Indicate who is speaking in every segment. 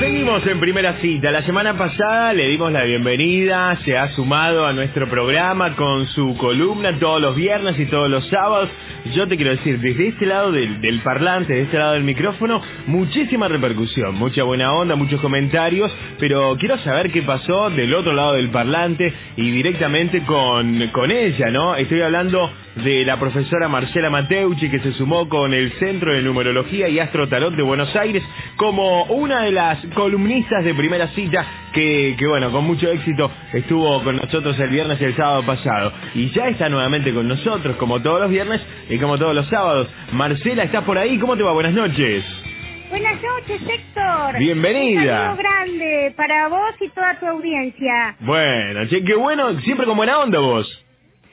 Speaker 1: Seguimos en primera cita. La semana pasada le dimos la bienvenida, se ha sumado a nuestro programa con su columna todos los viernes y todos los sábados yo te quiero decir, desde este lado del, del parlante, de este lado del micrófono, muchísima repercusión, mucha buena onda, muchos comentarios, pero quiero saber qué pasó del otro lado del parlante y directamente con, con ella, ¿no? Estoy hablando de la profesora Marcela Mateucci que se sumó con el Centro de Numerología y Astro Tarot de Buenos Aires como una de las columnistas de primera cita que, que bueno, con mucho éxito estuvo con nosotros el viernes y el sábado pasado. Y ya está nuevamente con nosotros como todos los viernes y como todos los sábados. Marcela, ¿estás por ahí? ¿Cómo te va? Buenas noches.
Speaker 2: Buenas noches, Héctor.
Speaker 1: Bienvenida.
Speaker 2: Un saludo grande para vos y toda tu audiencia.
Speaker 1: Bueno, che, qué bueno, siempre con buena onda vos.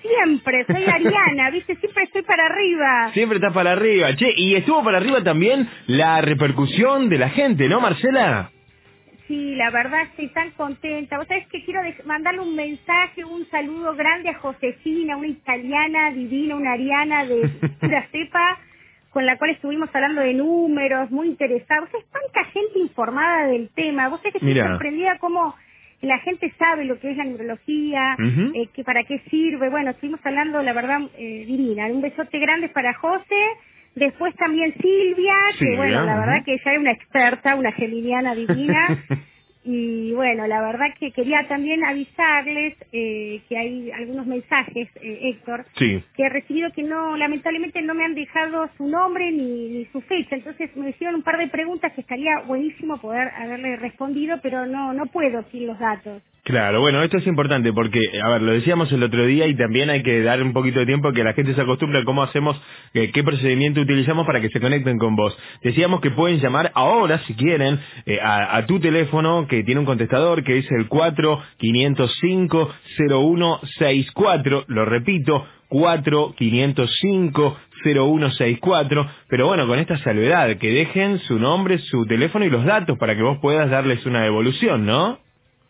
Speaker 2: Siempre, soy Ariana, ¿viste? Siempre estoy para arriba.
Speaker 1: Siempre estás para arriba. Che, y estuvo para arriba también la repercusión de la gente, ¿no, Marcela?
Speaker 2: Sí, la verdad estoy tan contenta. Vos sabés que quiero mandarle un mensaje, un saludo grande a Josefina, una italiana divina, una ariana de pura cepa, con la cual estuvimos hablando de números, muy interesada. Vos sabés tanta gente informada del tema. Vos sabés que estoy
Speaker 1: Mira.
Speaker 2: sorprendida cómo la gente sabe lo que es la numerología,
Speaker 1: Ujú.
Speaker 2: eh, que para qué sirve. Bueno, estuvimos hablando, la verdad, eh, divina. Un besote grande para José. Después también Silvia,
Speaker 1: Silvia,
Speaker 2: que bueno, la verdad que ella es una experta, una geminiana divina. Y bueno, la verdad que quería también avisarles eh, que hay algunos mensajes, eh, Héctor,
Speaker 1: Sí.
Speaker 2: que he recibido que no, lamentablemente no me han dejado su nombre ni, ni su fecha. Entonces me hicieron un par de preguntas que estaría buenísimo poder haberle respondido, pero no, no puedo sin los datos.
Speaker 1: Claro, bueno, esto es importante porque, a ver, lo decíamos el otro día y también hay que dar un poquito de tiempo que la gente se acostumbre a cómo hacemos, eh, qué procedimiento utilizamos para que se conecten con vos. Decíamos que pueden llamar ahora, si quieren, eh, a, a tu teléfono que tiene un contestador que es el 4505-0164, lo repito, 4505-0164, pero bueno, con esta salvedad, que dejen su nombre, su teléfono y los datos para que vos puedas darles una devolución, ¿no?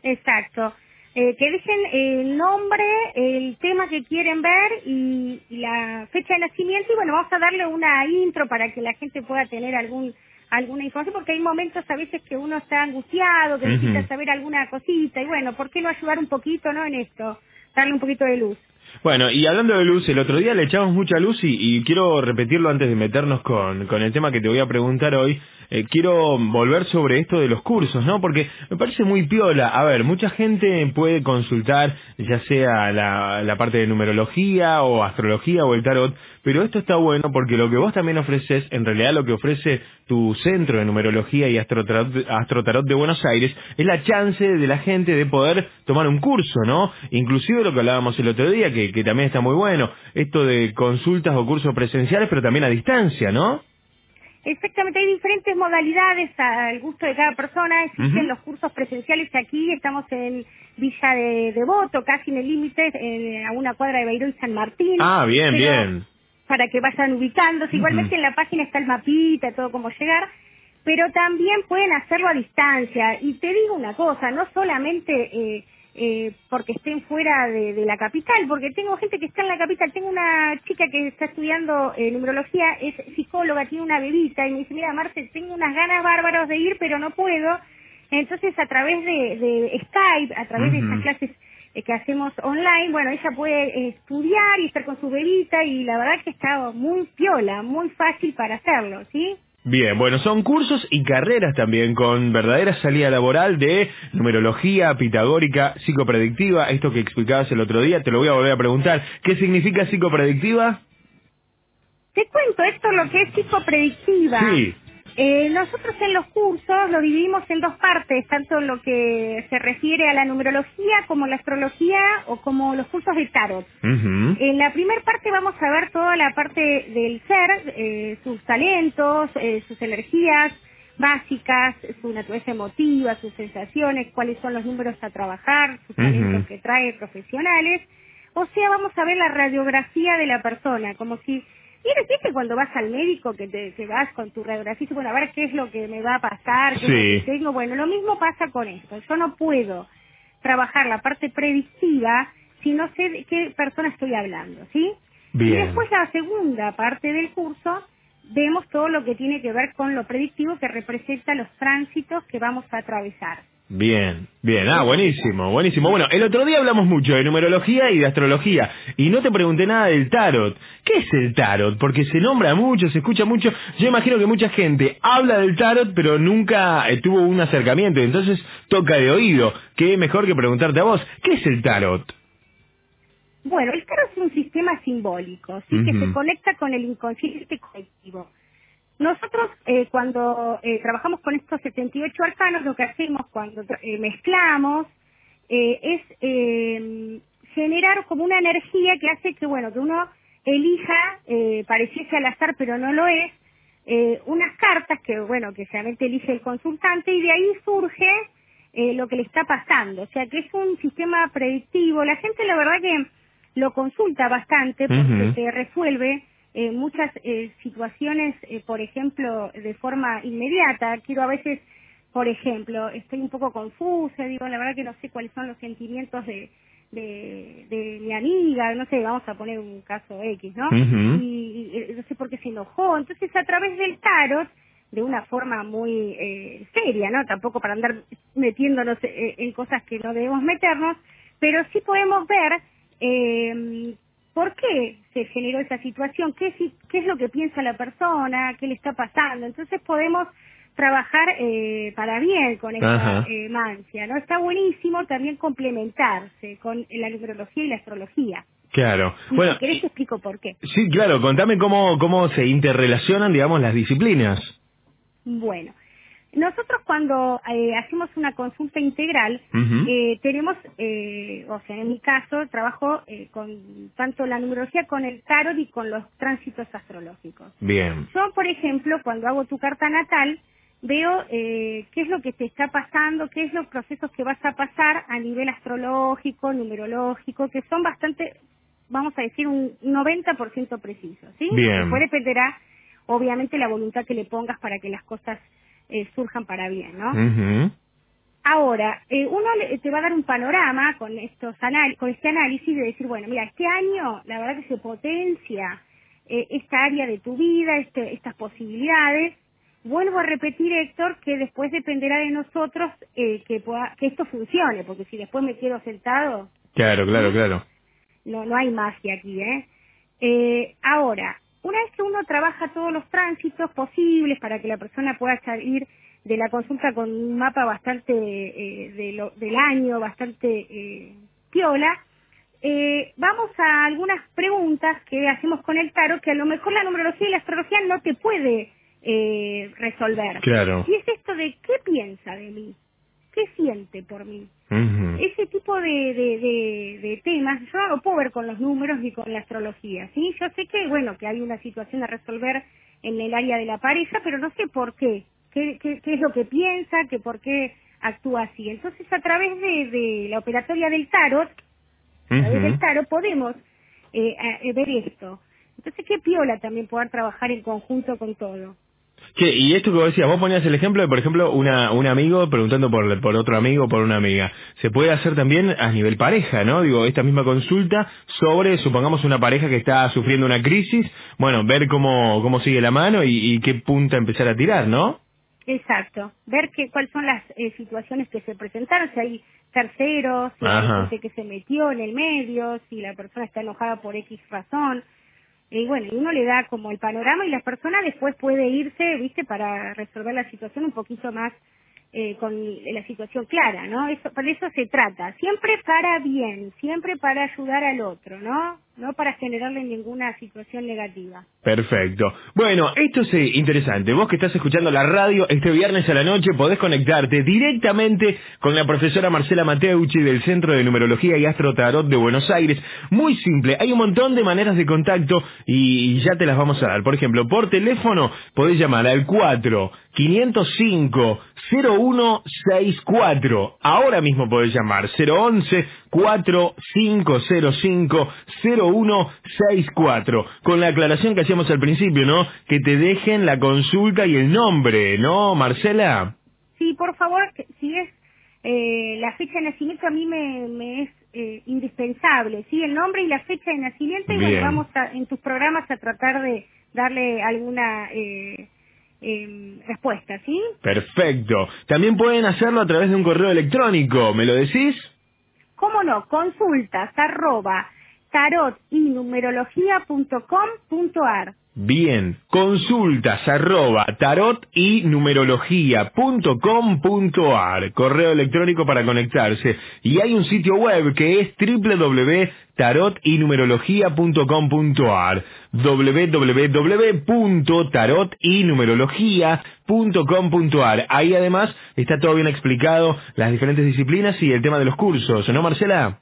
Speaker 2: Exacto. Eh, que dejen el nombre, el tema que quieren ver y la fecha de nacimiento y bueno, vamos a darle una intro para que la gente pueda tener algún alguna información porque hay momentos a veces que uno está angustiado, que necesita saber alguna cosita y bueno, ¿por qué no ayudar un poquito, no, en esto? Darle un poquito de luz.
Speaker 1: Bueno, y hablando de luz, el otro día le echamos mucha luz y, y quiero repetirlo antes de meternos con, con el tema que te voy a preguntar hoy. Eh, quiero volver sobre esto de los cursos, ¿no? Porque me parece muy piola. A ver, mucha gente puede consultar ya sea la, la parte de numerología o astrología o el tarot, pero esto está bueno porque lo que vos también ofreces, en realidad lo que ofrece tu centro de numerología y astrotarot, astrotarot de Buenos Aires, es la chance de la gente de poder tomar un curso, ¿no? Inclusive lo que hablábamos el otro día, que, que también está muy bueno, esto de consultas o cursos presenciales, pero también a distancia, ¿no?
Speaker 2: Exactamente, hay diferentes modalidades al gusto de cada persona. Existen los cursos presenciales aquí, estamos en Villa de Devoto, casi en el límite, a una cuadra de Beiró y San Martín.
Speaker 1: Ah, bien,
Speaker 2: Pero
Speaker 1: bien.
Speaker 2: Para que vayan ubicándose. Igualmente en la página está el mapita, todo cómo llegar. Pero también pueden hacerlo a distancia. Y te digo una cosa, no solamente eh, eh, porque estén fuera de, de la capital, porque tengo gente que está en la capital. Tengo una chica que está estudiando eh, numerología, es psicóloga, tiene una bebita y me dice, mira, Marce, tengo unas ganas bárbaras de ir, pero no puedo. Entonces, a través de, de Skype, a través de esas clases eh, que hacemos online, bueno, ella puede eh, estudiar y estar con su bebita y la verdad que está muy piola, muy fácil para hacerlo, ¿sí?
Speaker 1: Bien, bueno, son cursos y carreras también con verdadera salida laboral de numerología pitagórica psicopredictiva, esto que explicabas el otro día, te lo voy a volver a preguntar, ¿qué significa psicopredictiva?
Speaker 2: Te cuento esto lo que es psicopredictiva.
Speaker 1: Sí.
Speaker 2: Eh, nosotros en los cursos lo dividimos en dos partes, tanto lo que se refiere a la numerología como la astrología o como los cursos de tarot. En la primera parte vamos a ver toda la parte del ser, eh, sus talentos, eh, sus energías básicas, su naturaleza emotiva, sus sensaciones, cuáles son los números a trabajar, sus talentos que trae profesionales. O sea, vamos a ver la radiografía de la persona, como si... ¿Vieron, viste cuando vas al médico que te, que vas con tu radiografía bueno, a ver qué es lo que me va a pasar, qué es lo
Speaker 1: Sí.
Speaker 2: que tengo? Bueno, lo mismo pasa con esto. Yo no puedo trabajar la parte predictiva si no sé de qué persona estoy hablando, ¿sí?
Speaker 1: Bien.
Speaker 2: Y después la segunda parte del curso vemos todo lo que tiene que ver con lo predictivo que representa los tránsitos que vamos a atravesar.
Speaker 1: Bien, bien, ah, buenísimo, buenísimo. Bueno, el otro día hablamos mucho de numerología y de astrología y no te pregunté nada del tarot. ¿Qué es el tarot? Porque se nombra mucho, se escucha mucho. Yo imagino que mucha gente habla del tarot pero nunca eh, tuvo un acercamiento, entonces toca de oído. ¿Qué mejor que preguntarte a vos? ¿Qué es el tarot?
Speaker 2: Bueno, el tarot es un sistema simbólico, ¿sí? que se conecta con el inconsciente colectivo. Nosotros, eh, cuando eh, trabajamos con estos 78 arcanos, lo que hacemos cuando eh, mezclamos es eh, generar como una energía que hace que, bueno, que uno elija, pareciese al azar, pero no lo es, unas cartas que, bueno, que realmente elige el consultante y de ahí surge lo que le está pasando. O sea, que es un sistema predictivo. La gente, la verdad que lo consulta bastante porque
Speaker 1: Ujú.
Speaker 2: se resuelve eh, muchas eh, situaciones, eh, por ejemplo, de forma inmediata. Quiero a veces, por ejemplo, estoy un poco confusa, digo, la verdad que no sé cuáles son los sentimientos de, de, de mi amiga, no sé, vamos a poner un caso X, ¿no? Y, y, no sé por qué se enojó. Entonces, a través del tarot, de una forma muy eh, seria, ¿no? Tampoco para andar metiéndonos eh, en cosas que no debemos meternos, pero sí podemos ver eh, por qué se generó esa situación, qué, es lo que piensa la persona, qué le está pasando. Entonces podemos trabajar eh, para bien con esta eh, mancia, ¿no? Está buenísimo también complementarse con la numerología y la astrología.
Speaker 1: Claro.
Speaker 2: Y
Speaker 1: Bueno,
Speaker 2: si querés te explico por qué.
Speaker 1: sí, claro, contame cómo, cómo se interrelacionan, digamos, las disciplinas.
Speaker 2: Bueno, nosotros cuando eh, hacemos una consulta integral, eh, tenemos, eh, o sea, en mi caso, trabajo con tanto la numerología con el tarot y con los tránsitos astrológicos.
Speaker 1: Bien.
Speaker 2: Yo, por ejemplo, cuando hago tu carta natal, veo qué es lo que te está pasando, qué es los procesos que vas a pasar a nivel astrológico, numerológico, que son bastante, vamos a decir, un 90% precisos, ¿sí?
Speaker 1: Bien.
Speaker 2: Después dependerá, obviamente, la voluntad que le pongas para que las cosas eh, surjan para bien, ¿no? Ahora, eh, uno te va a dar un panorama con estos anal- con este análisis de decir, bueno, mira, este año la verdad que se potencia eh, esta área de tu vida, este- estas posibilidades. Vuelvo a repetir, Héctor, que después dependerá de nosotros eh, que, pueda- que esto funcione, porque si después me quedo sentado,
Speaker 1: Claro, claro, claro.
Speaker 2: no, no hay magia aquí, ¿eh? Eh, Ahora, una vez que uno trabaja todos los tránsitos posibles para que la persona pueda salir de la consulta con un mapa bastante eh, de lo- del año, bastante eh, piola, eh, vamos a algunas preguntas que hacemos con el tarot que a lo mejor la numerología y la astrología no te puede eh, resolver.
Speaker 1: Claro.
Speaker 2: Y es esto de qué piensa de mí, qué siente por mí. Ese tipo de, de, de, de temas yo puedo ver con los números ni con la astrología, ¿sí? Yo sé que, bueno, que hay una situación a resolver en el área de la pareja, pero no sé por qué. ¿Qué, qué, qué es lo que piensa? que ¿Por qué actúa así? Entonces, a través de, la operatoria del tarot, a través
Speaker 1: Ujú.
Speaker 2: del tarot podemos eh, a- eh, ver esto. Entonces, qué piola también poder trabajar en conjunto con todo.
Speaker 1: Che, y esto que vos decías, vos ponías el ejemplo de, por ejemplo, una, un amigo preguntando por, por otro amigo o por una amiga. Se puede hacer también a nivel pareja, ¿no? Digo, esta misma consulta sobre, supongamos, una pareja que está sufriendo una crisis, bueno, ver cómo, cómo sigue la mano y, y qué punta empezar a tirar, ¿no?
Speaker 2: Exacto, ver que, cuáles son las eh, situaciones que se presentaron, si hay terceros, si hay gente que se metió en el medio, si la persona está enojada por X razón. Y bueno, uno le da como el panorama y la persona después puede irse, viste, para resolver la situación un poquito más eh, con la situación clara, ¿no? Eso, por eso se trata, siempre para bien, siempre para ayudar al otro, ¿no? No para generarle ninguna situación negativa.
Speaker 1: Perfecto. Bueno, esto es eh, interesante. Vos que estás escuchando la radio este viernes a la noche podés conectarte directamente con la profesora Marcela Mateucci del Centro de Numerología y Astrotarot de Buenos Aires. Muy simple, hay un montón de maneras de contacto y ya te las vamos a dar. Por ejemplo, por teléfono podés llamar al 4 505 0164. Ahora mismo podés llamar 011 4505 0164. Con la aclaración que hacíamos al principio, ¿no? Que te dejen la consulta y el nombre, ¿no, Marcela?
Speaker 2: Sí, por favor, si es eh, la fecha de nacimiento a mí me, me es eh, indispensable, ¿sí? El nombre y la fecha de nacimiento y bueno, vamos a, en tus programas a tratar de darle alguna... Eh, eh, respuesta, ¿sí?
Speaker 1: Perfecto. También pueden hacerlo a través de un correo electrónico, ¿me lo decís?
Speaker 2: ¿Cómo no? Consultas arroba tarot y.
Speaker 1: Bien, consultas arroba tarot y correo electrónico para conectarse. Y hay un sitio web que es www.tarotynumerología.com.ar, www.tarotynumerología.com.ar. Ahí además está todo bien explicado, las diferentes disciplinas y el tema de los cursos, ¿no Marcela?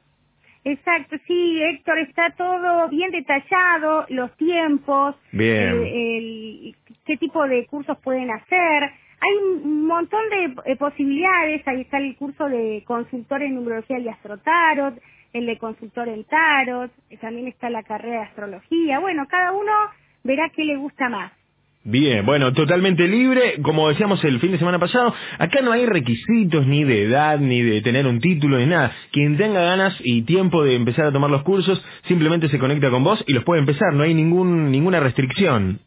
Speaker 2: Exacto, sí, Héctor, está todo bien detallado, los tiempos,
Speaker 1: bien.
Speaker 2: qué tipo de cursos pueden hacer. Hay un montón de eh, posibilidades, ahí está el curso de consultor en numerología y astrotarot, el de consultor en tarot, también está la carrera de astrología. Bueno, cada uno verá qué le gusta más.
Speaker 1: Bien, bueno, totalmente libre, como decíamos el fin de semana pasado, acá no hay requisitos ni de edad, ni de tener un título, ni nada. Quien tenga ganas y tiempo de empezar a tomar los cursos, simplemente se conecta con vos y los puede empezar, no hay ningún, ninguna restricción.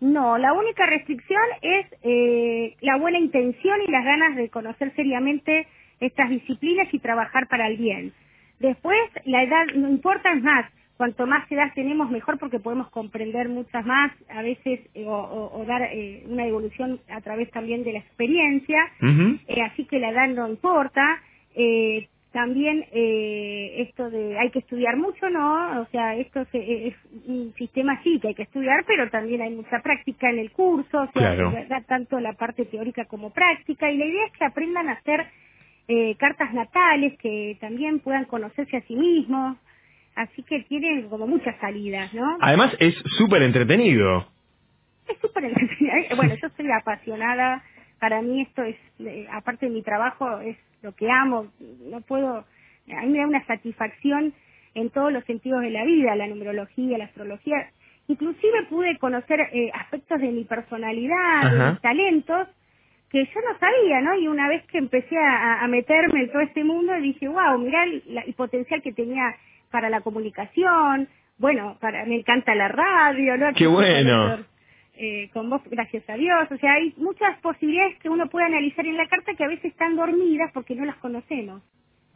Speaker 2: No, la única restricción es eh, la buena intención y las ganas de conocer seriamente estas disciplinas y trabajar para el bien. Después, la edad no importa, más, cuanto más edad tenemos mejor porque podemos comprender muchas más a veces eh, o, dar eh, una evolución a través también de la experiencia. Eh, así que la edad no importa. También esto de hay que estudiar mucho no o sea esto es, un sistema sí que hay que estudiar pero también hay mucha práctica en el curso o sea da tanto la parte teórica como práctica y la idea es que aprendan a hacer cartas natales que también puedan conocerse a sí mismos Así que tiene como muchas salidas, ¿no?
Speaker 1: Además es súper entretenido.
Speaker 2: Es súper entretenido. Bueno, yo soy apasionada. Para mí esto es, eh, aparte de mi trabajo, es lo que amo. No puedo, a mí me da una satisfacción en todos los sentidos de la vida, la numerología, la astrología. Inclusive pude conocer eh, aspectos de mi personalidad, de mis talentos, que yo no sabía, ¿no? Y una vez que empecé a, meterme en todo este mundo, dije, wow, mirá el, el potencial que tenía para la comunicación, bueno, para me encanta la radio, ¿no?
Speaker 1: Qué bueno.
Speaker 2: Eh, con vos, gracias a Dios. O sea, hay muchas posibilidades que uno puede analizar en la carta que a veces están dormidas porque no las conocemos.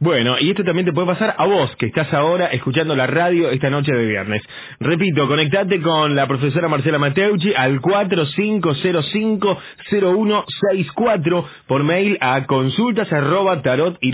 Speaker 1: Bueno, y esto también te puede pasar a vos, que estás ahora escuchando la radio esta noche de viernes. Repito, conectate con la profesora Marcela Mateucci al 4505-0164 por mail a consultas arroba tarot. El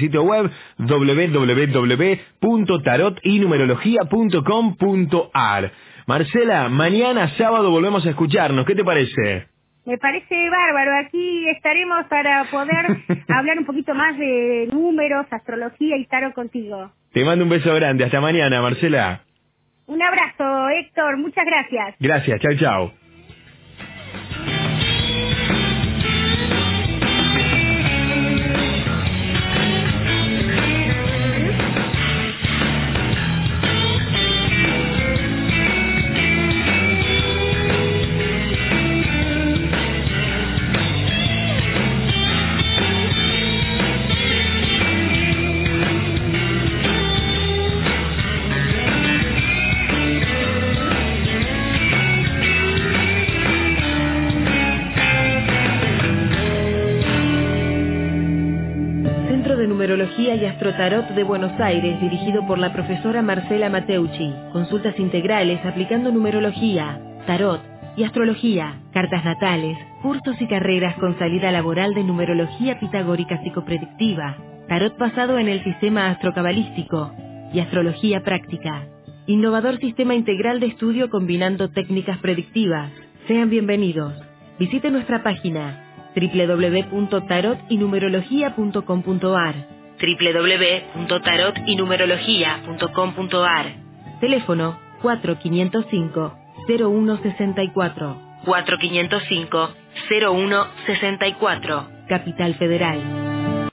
Speaker 1: sitio web www.tarotynumerología.com.ar. Marcela, mañana sábado volvemos a escucharnos. ¿Qué te parece?
Speaker 2: Me parece bárbaro. Aquí estaremos para poder hablar un poquito más de números, astrología y tarot contigo.
Speaker 1: Te mando un beso grande. Hasta mañana, Marcela.
Speaker 2: Un abrazo, Héctor. Muchas gracias.
Speaker 1: Gracias. Chao, chao.
Speaker 3: Y Astrotarot de Buenos Aires, dirigido por la profesora Marcela Mateucci. Consultas integrales aplicando numerología, tarot y astrología, cartas natales, cursos y carreras con salida laboral de numerología pitagórica psicopredictiva, tarot basado en el sistema astrocabalístico, y astrología práctica. Innovador sistema integral de estudio combinando técnicas predictivas. Sean bienvenidos. Visite nuestra página www.tarotynumerología.com.ar www.tarotynumerología.com.ar Teléfono 4505 0164 4505 0164 Capital Federal